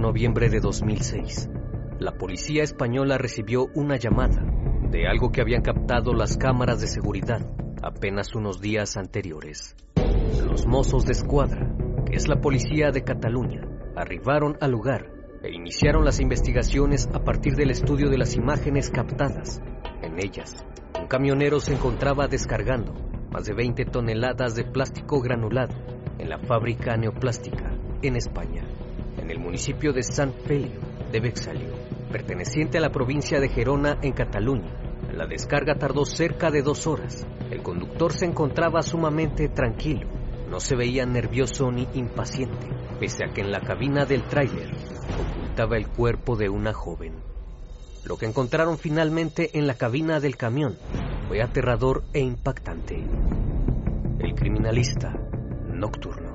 Noviembre de 2006, la policía española recibió una llamada de algo que habían captado las cámaras de seguridad apenas unos días anteriores. Los mozos de escuadra, que es la policía de Cataluña, arribaron al lugar e iniciaron las investigaciones a partir del estudio de las imágenes captadas. En ellas, un camionero se encontraba descargando más de 20 toneladas de plástico granulado en la fábrica neoplástica en España en el municipio de Sant Feliu de Bexalio, perteneciente a la provincia de Gerona en Cataluña. La descarga tardó cerca de dos horas. El conductor se encontraba sumamente tranquilo. No se veía nervioso ni impaciente, pese a que en la cabina del tráiler ocultaba el cuerpo de una joven. Lo que encontraron finalmente en la cabina del camión fue aterrador e impactante. El criminalista nocturno.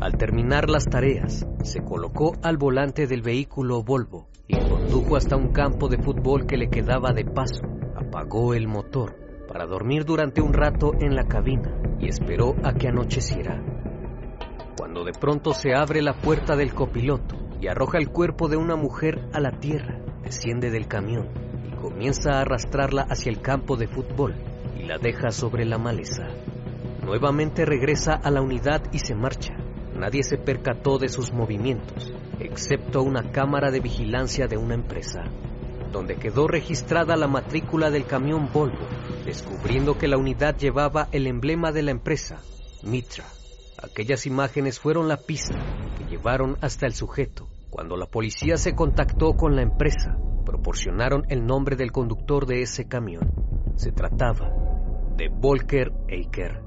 Al terminar las tareas, se colocó al volante del vehículo Volvo y condujo hasta un campo de fútbol que le quedaba de paso. Apagó el motor para dormir durante un rato en la cabina y esperó a que anocheciera. Cuando de pronto se abre la puerta del copiloto y arroja el cuerpo de una mujer a la tierra, desciende del camión y comienza a arrastrarla hacia el campo de fútbol y la deja sobre la maleza. Nuevamente regresa a la unidad y se marcha. Nadie se percató de sus movimientos, excepto una cámara de vigilancia de una empresa, donde quedó registrada la matrícula del camión Volvo, descubriendo que la unidad llevaba el emblema de la empresa, Mitra. Aquellas imágenes fueron la pista que llevaron hasta el sujeto. Cuando la policía se contactó con la empresa, proporcionaron el nombre del conductor de ese camión. Se trataba de Volker Eicher,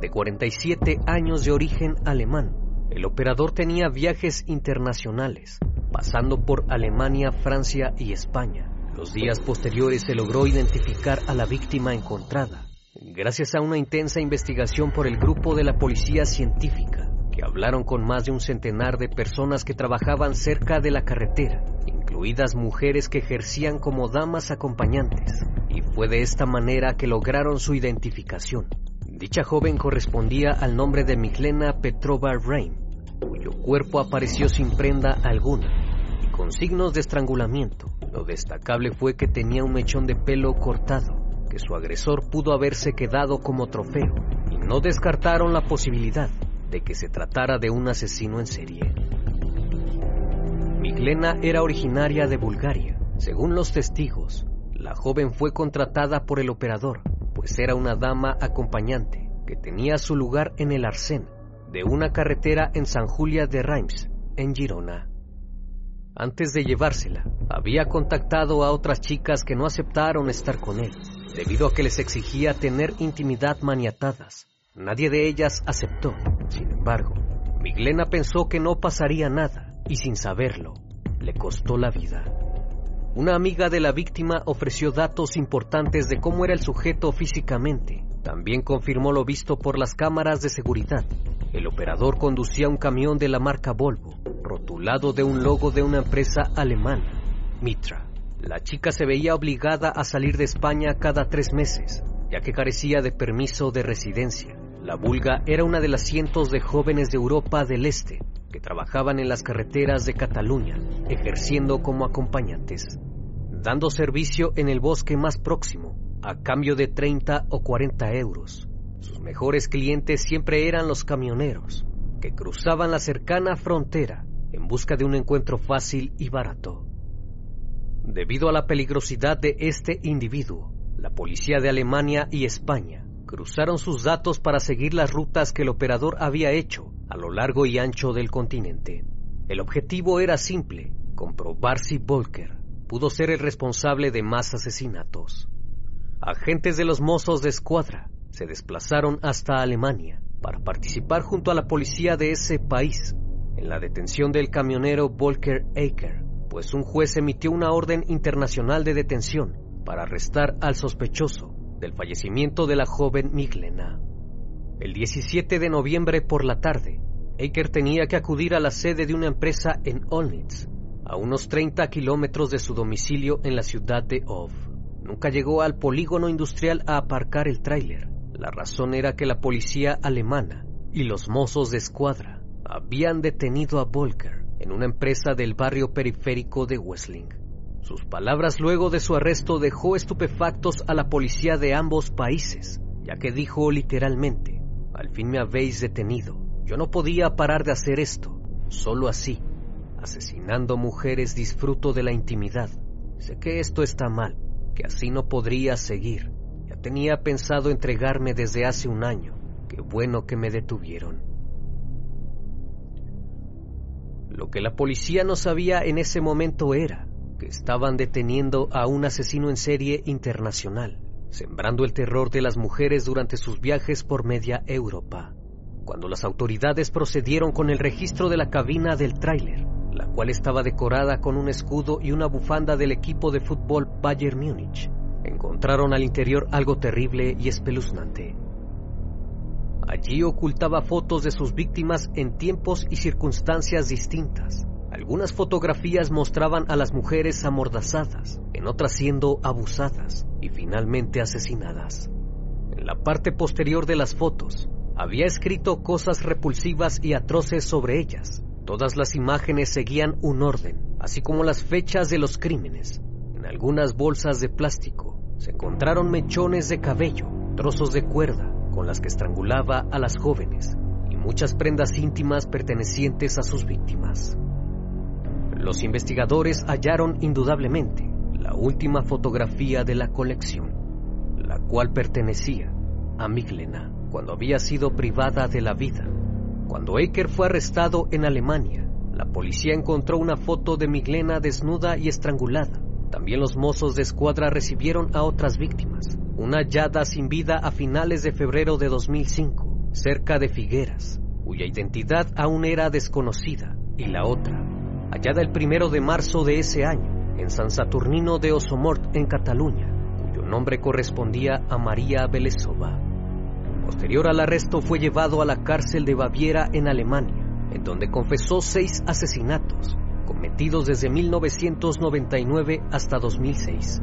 de 47 años de origen alemán, el operador tenía viajes internacionales, pasando por Alemania, Francia y España. Los días posteriores se logró identificar a la víctima encontrada, gracias a una intensa investigación por el grupo de la policía científica, que hablaron con más de un centenar de personas que trabajaban cerca de la carretera, incluidas mujeres que ejercían como damas acompañantes, y fue de esta manera que lograron su identificación. Dicha joven correspondía al nombre de Miklena Petrova Rain, cuyo cuerpo apareció sin prenda alguna y con signos de estrangulamiento. Lo destacable fue que tenía un mechón de pelo cortado, que su agresor pudo haberse quedado como trofeo, y no descartaron la posibilidad de que se tratara de un asesino en serie. Miklena era originaria de Bulgaria. Según los testigos, la joven fue contratada por el operador pues era una dama acompañante que tenía su lugar en el arcén de una carretera en San Julia de Reims, en Girona. Antes de llevársela, había contactado a otras chicas que no aceptaron estar con él, debido a que les exigía tener intimidad maniatadas. Nadie de ellas aceptó. Sin embargo, Miglena pensó que no pasaría nada y sin saberlo, le costó la vida. Una amiga de la víctima ofreció datos importantes de cómo era el sujeto físicamente. También confirmó lo visto por las cámaras de seguridad. El operador conducía un camión de la marca Volvo, rotulado de un logo de una empresa alemana, Mitra. La chica se veía obligada a salir de España cada tres meses, ya que carecía de permiso de residencia. La vulga era una de las cientos de jóvenes de Europa del Este que trabajaban en las carreteras de Cataluña, ejerciendo como acompañantes dando servicio en el bosque más próximo, a cambio de 30 o 40 euros. Sus mejores clientes siempre eran los camioneros, que cruzaban la cercana frontera en busca de un encuentro fácil y barato. Debido a la peligrosidad de este individuo, la policía de Alemania y España cruzaron sus datos para seguir las rutas que el operador había hecho a lo largo y ancho del continente. El objetivo era simple, comprobar si Volker pudo ser el responsable de más asesinatos. Agentes de los mozos de escuadra se desplazaron hasta Alemania para participar junto a la policía de ese país en la detención del camionero Volker Aker, pues un juez emitió una orden internacional de detención para arrestar al sospechoso del fallecimiento de la joven Miglena. El 17 de noviembre por la tarde, Aker tenía que acudir a la sede de una empresa en Olnitz, a unos 30 kilómetros de su domicilio en la ciudad de Ov. Nunca llegó al polígono industrial a aparcar el tráiler. La razón era que la policía alemana y los mozos de escuadra habían detenido a Volker en una empresa del barrio periférico de Wessling. Sus palabras luego de su arresto dejó estupefactos a la policía de ambos países, ya que dijo literalmente, al fin me habéis detenido. Yo no podía parar de hacer esto, solo así. Asesinando mujeres disfruto de la intimidad. Sé que esto está mal, que así no podría seguir. Ya tenía pensado entregarme desde hace un año. Qué bueno que me detuvieron. Lo que la policía no sabía en ese momento era que estaban deteniendo a un asesino en serie internacional, sembrando el terror de las mujeres durante sus viajes por media Europa. Cuando las autoridades procedieron con el registro de la cabina del tráiler, la cual estaba decorada con un escudo y una bufanda del equipo de fútbol Bayern Múnich, encontraron al interior algo terrible y espeluznante. Allí ocultaba fotos de sus víctimas en tiempos y circunstancias distintas. Algunas fotografías mostraban a las mujeres amordazadas, en otras siendo abusadas y finalmente asesinadas. En la parte posterior de las fotos había escrito cosas repulsivas y atroces sobre ellas. Todas las imágenes seguían un orden, así como las fechas de los crímenes. En algunas bolsas de plástico se encontraron mechones de cabello, trozos de cuerda, con las que estrangulaba a las jóvenes y muchas prendas íntimas pertenecientes a sus víctimas. Los investigadores hallaron indudablemente la última fotografía de la colección, la cual pertenecía a Miglena cuando había sido privada de la vida. Cuando Eker fue arrestado en Alemania, la policía encontró una foto de Miglena desnuda y estrangulada. También los mozos de escuadra recibieron a otras víctimas, una hallada sin vida a finales de febrero de 2005, cerca de Figueras, cuya identidad aún era desconocida, y la otra, hallada el primero de marzo de ese año, en San Saturnino de Osomort, en Cataluña, cuyo nombre correspondía a María Belesova. Posterior al arresto fue llevado a la cárcel de Baviera en Alemania, en donde confesó seis asesinatos, cometidos desde 1999 hasta 2006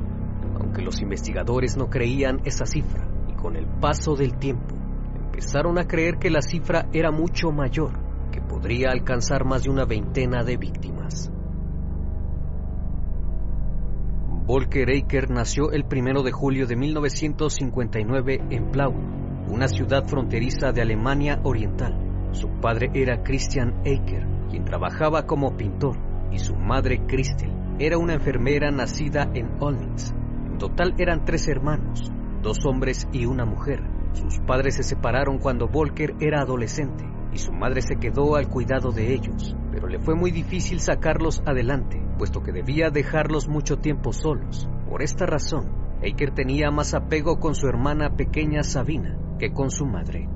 aunque los investigadores no creían esa cifra y con el paso del tiempo empezaron a creer que la cifra era mucho mayor, que podría alcanzar más de una veintena de víctimas. Volker Eicher nació el 1 de julio de 1959 en Plau, una ciudad fronteriza de Alemania Oriental. Su padre era Christian Eicher, quien trabajaba como pintor, y su madre Christel era una enfermera nacida en Olnitz, total eran tres hermanos, dos hombres y una mujer. Sus padres se separaron cuando Volker era adolescente y su madre se quedó al cuidado de ellos, pero le fue muy difícil sacarlos adelante, puesto que debía dejarlos mucho tiempo solos. Por esta razón, Eiker tenía más apego con su hermana pequeña Sabina que con su madre.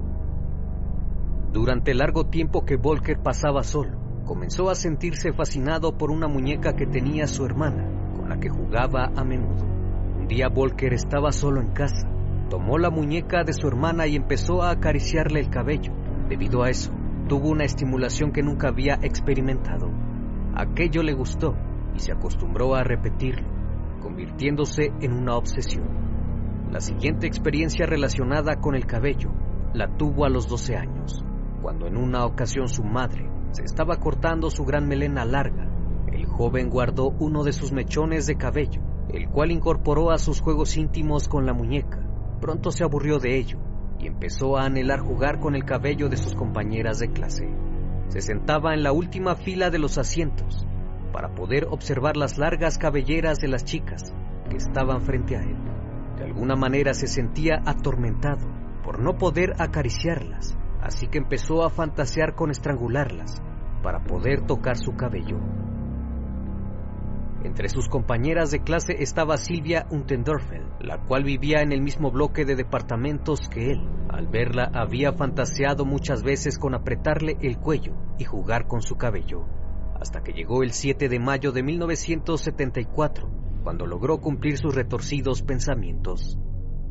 Durante el largo tiempo que Volker pasaba solo, comenzó a sentirse fascinado por una muñeca que tenía su hermana, con la que jugaba a menudo día Volker estaba solo en casa. Tomó la muñeca de su hermana y empezó a acariciarle el cabello. Debido a eso, tuvo una estimulación que nunca había experimentado. Aquello le gustó y se acostumbró a repetirlo, convirtiéndose en una obsesión. La siguiente experiencia relacionada con el cabello la tuvo a los 12 años, cuando en una ocasión su madre se estaba cortando su gran melena larga. El joven guardó uno de sus mechones de cabello el cual incorporó a sus juegos íntimos con la muñeca. Pronto se aburrió de ello y empezó a anhelar jugar con el cabello de sus compañeras de clase. se sentaba en la última fila de los asientos para poder observar las largas cabelleras de las chicas que estaban frente a él. De alguna manera se sentía atormentado por no poder acariciarlas, así que empezó a fantasear con estrangularlas para poder tocar su cabello. Entre sus compañeras de clase estaba Silvia Untendorfel, la cual vivía en el mismo bloque de departamentos que él. Al verla había fantaseado muchas veces con apretarle el cuello y jugar con su cabello, hasta que llegó el 7 de mayo de 1974, cuando logró cumplir sus retorcidos pensamientos.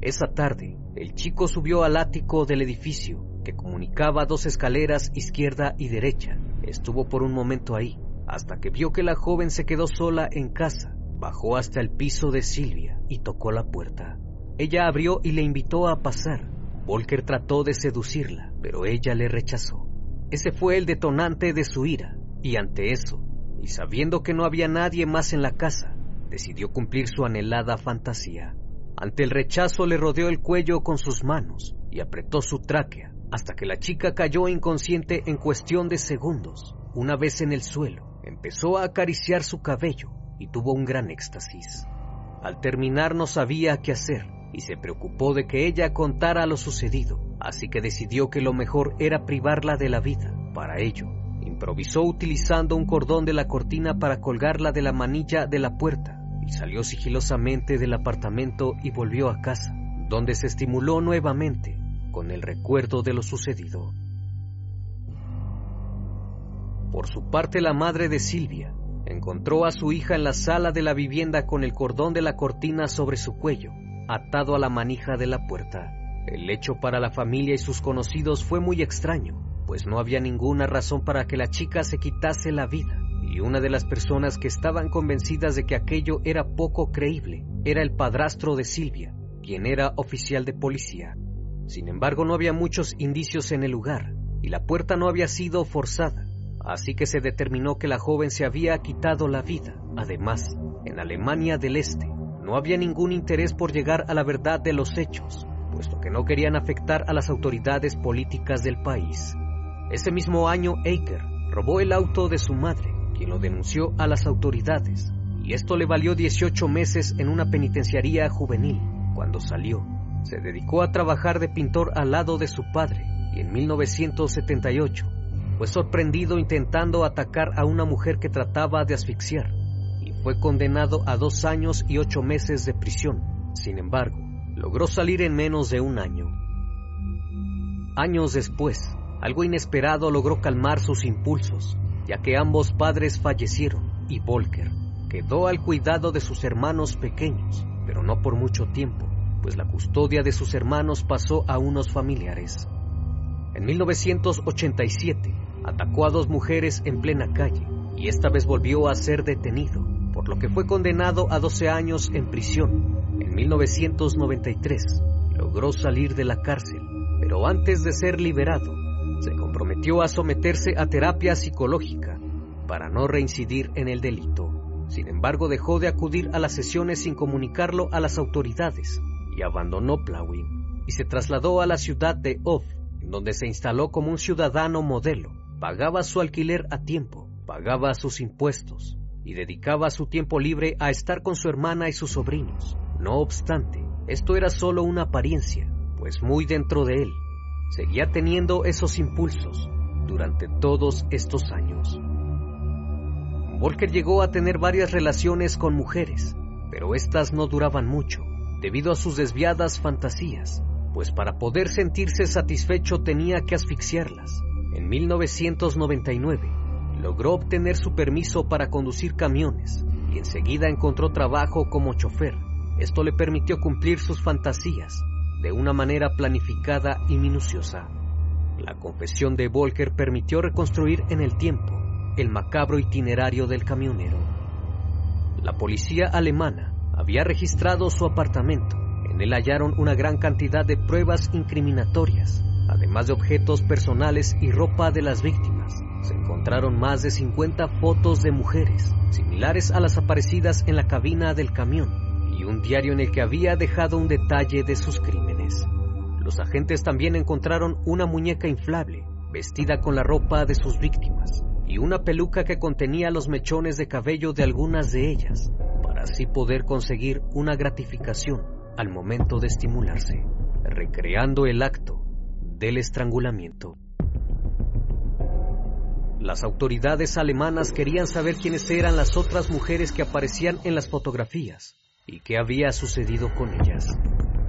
Esa tarde, el chico subió al ático del edificio, que comunicaba dos escaleras izquierda y derecha. Estuvo por un momento ahí, hasta que vio que la joven se quedó sola en casa. Bajó hasta el piso de Silvia y tocó la puerta. Ella abrió y le invitó a pasar. Volker trató de seducirla, pero ella le rechazó. Ese fue el detonante de su ira, y ante eso, y sabiendo que no había nadie más en la casa, decidió cumplir su anhelada fantasía. Ante el rechazo le rodeó el cuello con sus manos y apretó su tráquea hasta que la chica cayó inconsciente en cuestión de segundos. Una vez en el suelo, Empezó a acariciar su cabello y tuvo un gran éxtasis. Al terminar no sabía qué hacer y se preocupó de que ella contara lo sucedido, así que decidió que lo mejor era privarla de la vida. Para ello, improvisó utilizando un cordón de la cortina para colgarla de la manilla de la puerta y salió sigilosamente del apartamento y volvió a casa, donde se estimuló nuevamente con el recuerdo de lo sucedido. Por su parte, la madre de Silvia encontró a su hija en la sala de la vivienda con el cordón de la cortina sobre su cuello, atado a la manija de la puerta. El hecho para la familia y sus conocidos fue muy extraño, pues no había ninguna razón para que la chica se quitase la vida, y una de las personas que estaban convencidas de que aquello era poco creíble era el padrastro de Silvia, quien era oficial de policía. Sin embargo, no había muchos indicios en el lugar, y la puerta no había sido forzada, así que se determinó que la joven se había quitado la vida. Además, en Alemania del Este no había ningún interés por llegar a la verdad de los hechos, puesto que no querían afectar a las autoridades políticas del país. Ese mismo año, Eicher robó el auto de su madre, quien lo denunció a las autoridades, y esto le valió 18 meses en una penitenciaría juvenil. Cuando salió, se dedicó a trabajar de pintor al lado de su padre, y en 1978 fue sorprendido intentando atacar a una mujer que trataba de asfixiar y fue condenado a dos años y ocho meses de prisión. Sin embargo, logró salir en menos de un año. Años después, algo inesperado logró calmar sus impulsos, ya que ambos padres fallecieron y Volker quedó al cuidado de sus hermanos pequeños, pero no por mucho tiempo, pues la custodia de sus hermanos pasó a unos familiares. En 1987, atacó a dos mujeres en plena calle y esta vez volvió a ser detenido, por lo que fue condenado a 12 años en prisión. En 1993 logró salir de la cárcel, pero antes de ser liberado, se comprometió a someterse a terapia psicológica para no reincidir en el delito. Sin embargo, dejó de acudir a las sesiones sin comunicarlo a las autoridades y abandonó Plowin y se trasladó a la ciudad de Off, donde se instaló como un ciudadano modelo pagaba su alquiler a tiempo, pagaba sus impuestos y dedicaba su tiempo libre a estar con su hermana y sus sobrinos. No obstante, esto era solo una apariencia, pues muy dentro de él seguía teniendo esos impulsos durante todos estos años. Volker llegó a tener varias relaciones con mujeres, pero estas no duraban mucho, debido a sus desviadas fantasías, pues para poder sentirse satisfecho tenía que asfixiarlas. En 1999 logró obtener su permiso para conducir camiones y enseguida encontró trabajo como chofer. Esto le permitió cumplir sus fantasías de una manera planificada y minuciosa. La confesión de Volker permitió reconstruir en el tiempo el macabro itinerario del camionero. La policía alemana había registrado su apartamento. En él hallaron una gran cantidad de pruebas incriminatorias Además de objetos personales y ropa de las víctimas, se encontraron más de 50 fotos de mujeres, similares a las aparecidas en la cabina del camión, y un diario en el que había dejado un detalle de sus crímenes. Los agentes también encontraron una muñeca inflable vestida con la ropa de sus víctimas y una peluca que contenía los mechones de cabello de algunas de ellas, para así poder conseguir una gratificación al momento de estimularse, recreando el acto del estrangulamiento. Las autoridades alemanas querían saber quiénes eran las otras mujeres que aparecían en las fotografías y qué había sucedido con ellas.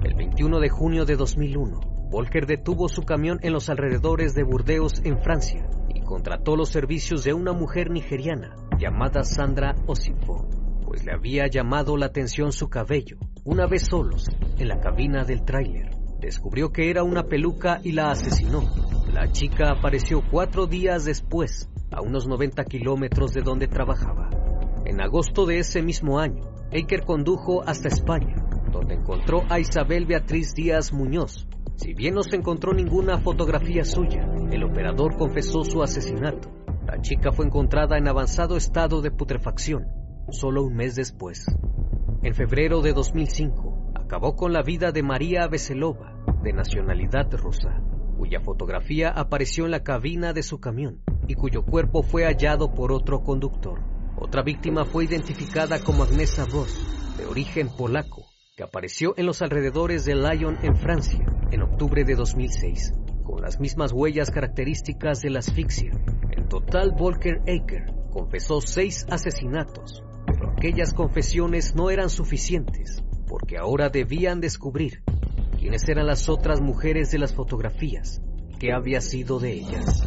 El 21 de junio de 2001, Volker detuvo su camión en los alrededores de Burdeos, en Francia, y contrató los servicios de una mujer nigeriana llamada Sandra Osifo, pues le había llamado la atención su cabello. Una vez solos, en la cabina del tráiler, descubrió que era una peluca y la asesinó. La chica apareció cuatro días después, a unos 90 kilómetros de donde trabajaba. En agosto de ese mismo año, Eiker condujo hasta España, donde encontró a Isabel Beatriz Díaz Muñoz. Si bien no se encontró ninguna fotografía suya, el operador confesó su asesinato. La chica fue encontrada en avanzado estado de putrefacción, solo un mes después. En febrero de 2005, acabó con la vida de María Beselova, de nacionalidad rusa, cuya fotografía apareció en la cabina de su camión y cuyo cuerpo fue hallado por otro conductor. Otra víctima fue identificada como Agnesa Voss, de origen polaco, que apareció en los alrededores de Lyon en Francia en octubre de 2006, con las mismas huellas características de la asfixia. En total, Volker Aker confesó seis asesinatos, pero aquellas confesiones no eran suficientes, porque ahora debían descubrir quiénes eran las otras mujeres de las fotografías, qué había sido de ellas.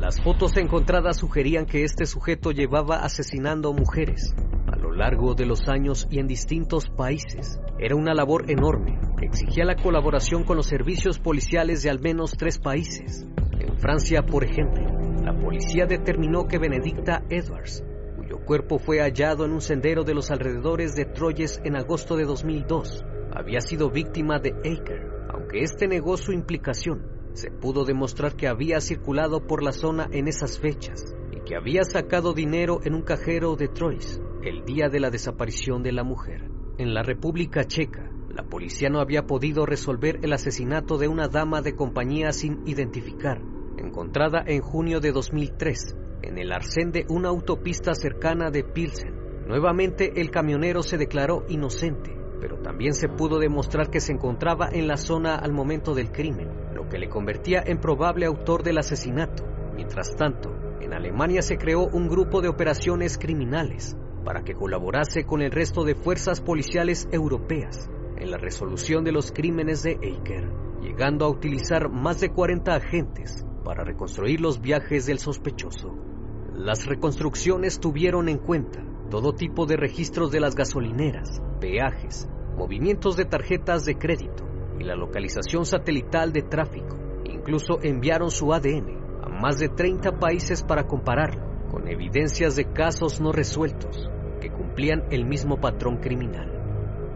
Las fotos encontradas sugerían que este sujeto llevaba asesinando mujeres a lo largo de los años y en distintos países. Era una labor enorme que exigía la colaboración con los servicios policiales de al menos tres países. En Francia, por ejemplo, la policía determinó que Benedicta Edwards, cuyo cuerpo fue hallado en un sendero de los alrededores de Troyes en agosto de 2002, había sido víctima de Aker, aunque este negó su implicación se pudo demostrar que había circulado por la zona en esas fechas y que había sacado dinero en un cajero de Troyes el día de la desaparición de la mujer. En la República Checa, la policía no había podido resolver el asesinato de una dama de compañía sin identificar, encontrada en junio de 2003 en el arcén de una autopista cercana de Pilsen. Nuevamente el camionero se declaró inocente, pero también se pudo demostrar que se encontraba en la zona al momento del crimen que le convertía en probable autor del asesinato. Mientras tanto, en Alemania se creó un grupo de operaciones criminales para que colaborase con el resto de fuerzas policiales europeas en la resolución de los crímenes de Eicher, llegando a utilizar más de 40 agentes para reconstruir los viajes del sospechoso. Las reconstrucciones tuvieron en cuenta todo tipo de registros de las gasolineras, peajes, movimientos de tarjetas de crédito, y la localización satelital de tráfico. Incluso enviaron su ADN a más de 30 países para compararlo con evidencias de casos no resueltos que cumplían el mismo patrón criminal.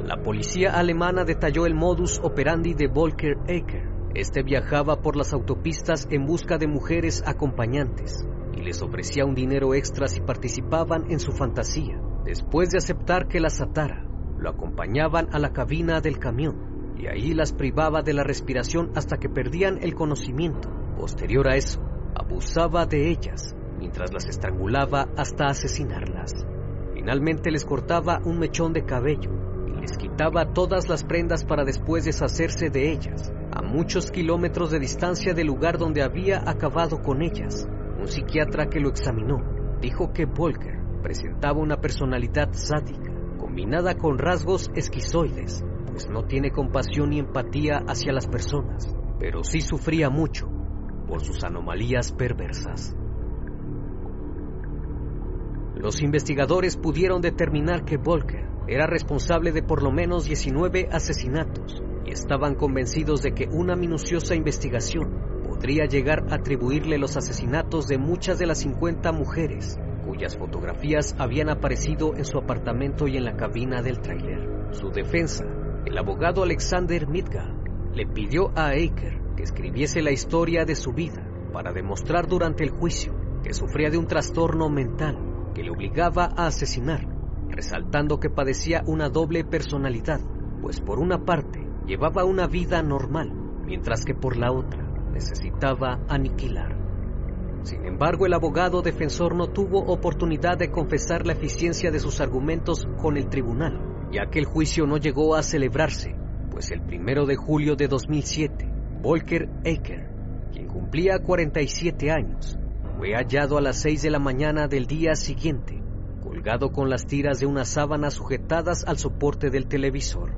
La policía alemana detalló el modus operandi de Volker Ecker. Este viajaba por las autopistas en busca de mujeres acompañantes y les ofrecía un dinero extra si participaban en su fantasía. Después de aceptar que las atara, lo acompañaban a la cabina del camión y ahí las privaba de la respiración hasta que perdían el conocimiento. Posterior a eso, abusaba de ellas mientras las estrangulaba hasta asesinarlas. Finalmente les cortaba un mechón de cabello y les quitaba todas las prendas para después deshacerse de ellas, a muchos kilómetros de distancia del lugar donde había acabado con ellas. Un psiquiatra que lo examinó dijo que Volker presentaba una personalidad sádica combinada con rasgos esquizoides pues no tiene compasión ni empatía hacia las personas, pero sí sufría mucho por sus anomalías perversas. Los investigadores pudieron determinar que Volker era responsable de por lo menos 19 asesinatos y estaban convencidos de que una minuciosa investigación podría llegar a atribuirle los asesinatos de muchas de las 50 mujeres cuyas fotografías habían aparecido en su apartamento y en la cabina del tráiler. Su defensa el abogado Alexander Midgard le pidió a Aker que escribiese la historia de su vida para demostrar durante el juicio que sufría de un trastorno mental que le obligaba a asesinar, resaltando que padecía una doble personalidad, pues por una parte llevaba una vida normal, mientras que por la otra necesitaba aniquilar. Sin embargo, el abogado defensor no tuvo oportunidad de confesar la eficiencia de sus argumentos con el tribunal, ya que el juicio no llegó a celebrarse, pues el primero de julio de 2007, Volker Aker, quien cumplía 47 años, fue hallado a las 6 de la mañana del día siguiente, colgado con las tiras de una sábana sujetadas al soporte del televisor.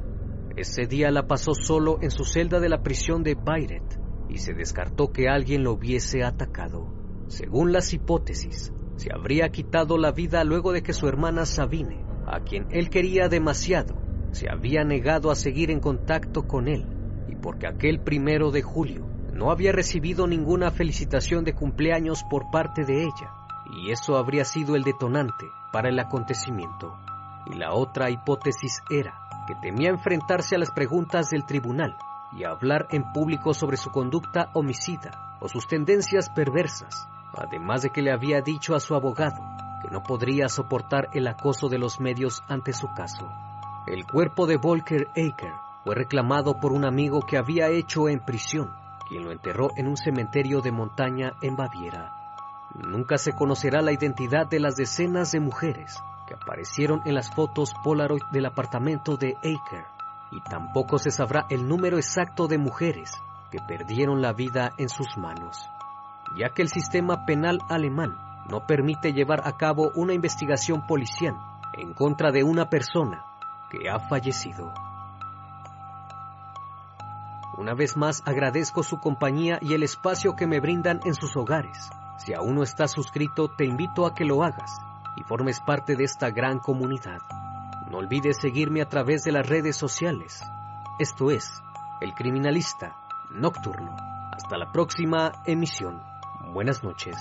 Ese día la pasó solo en su celda de la prisión de Bayret y se descartó que alguien lo hubiese atacado. Según las hipótesis, se habría quitado la vida luego de que su hermana Sabine, a quien él quería demasiado, se había negado a seguir en contacto con él y porque aquel primero de julio no había recibido ninguna felicitación de cumpleaños por parte de ella y eso habría sido el detonante para el acontecimiento. Y la otra hipótesis era que temía enfrentarse a las preguntas del tribunal y hablar en público sobre su conducta homicida o sus tendencias perversas, además de que le había dicho a su abogado que no podría soportar el acoso de los medios ante su caso. El cuerpo de Volker Aker fue reclamado por un amigo que había hecho en prisión, quien lo enterró en un cementerio de montaña en Baviera. Nunca se conocerá la identidad de las decenas de mujeres que aparecieron en las fotos Polaroid del apartamento de Aker, y tampoco se sabrá el número exacto de mujeres que perdieron la vida en sus manos, ya que el sistema penal alemán no permite llevar a cabo una investigación policial en contra de una persona que ha fallecido. Una vez más agradezco su compañía y el espacio que me brindan en sus hogares. Si aún no estás suscrito, te invito a que lo hagas y formes parte de esta gran comunidad. No olvides seguirme a través de las redes sociales. Esto es El Criminalista Nocturno. Hasta la próxima emisión. Buenas noches.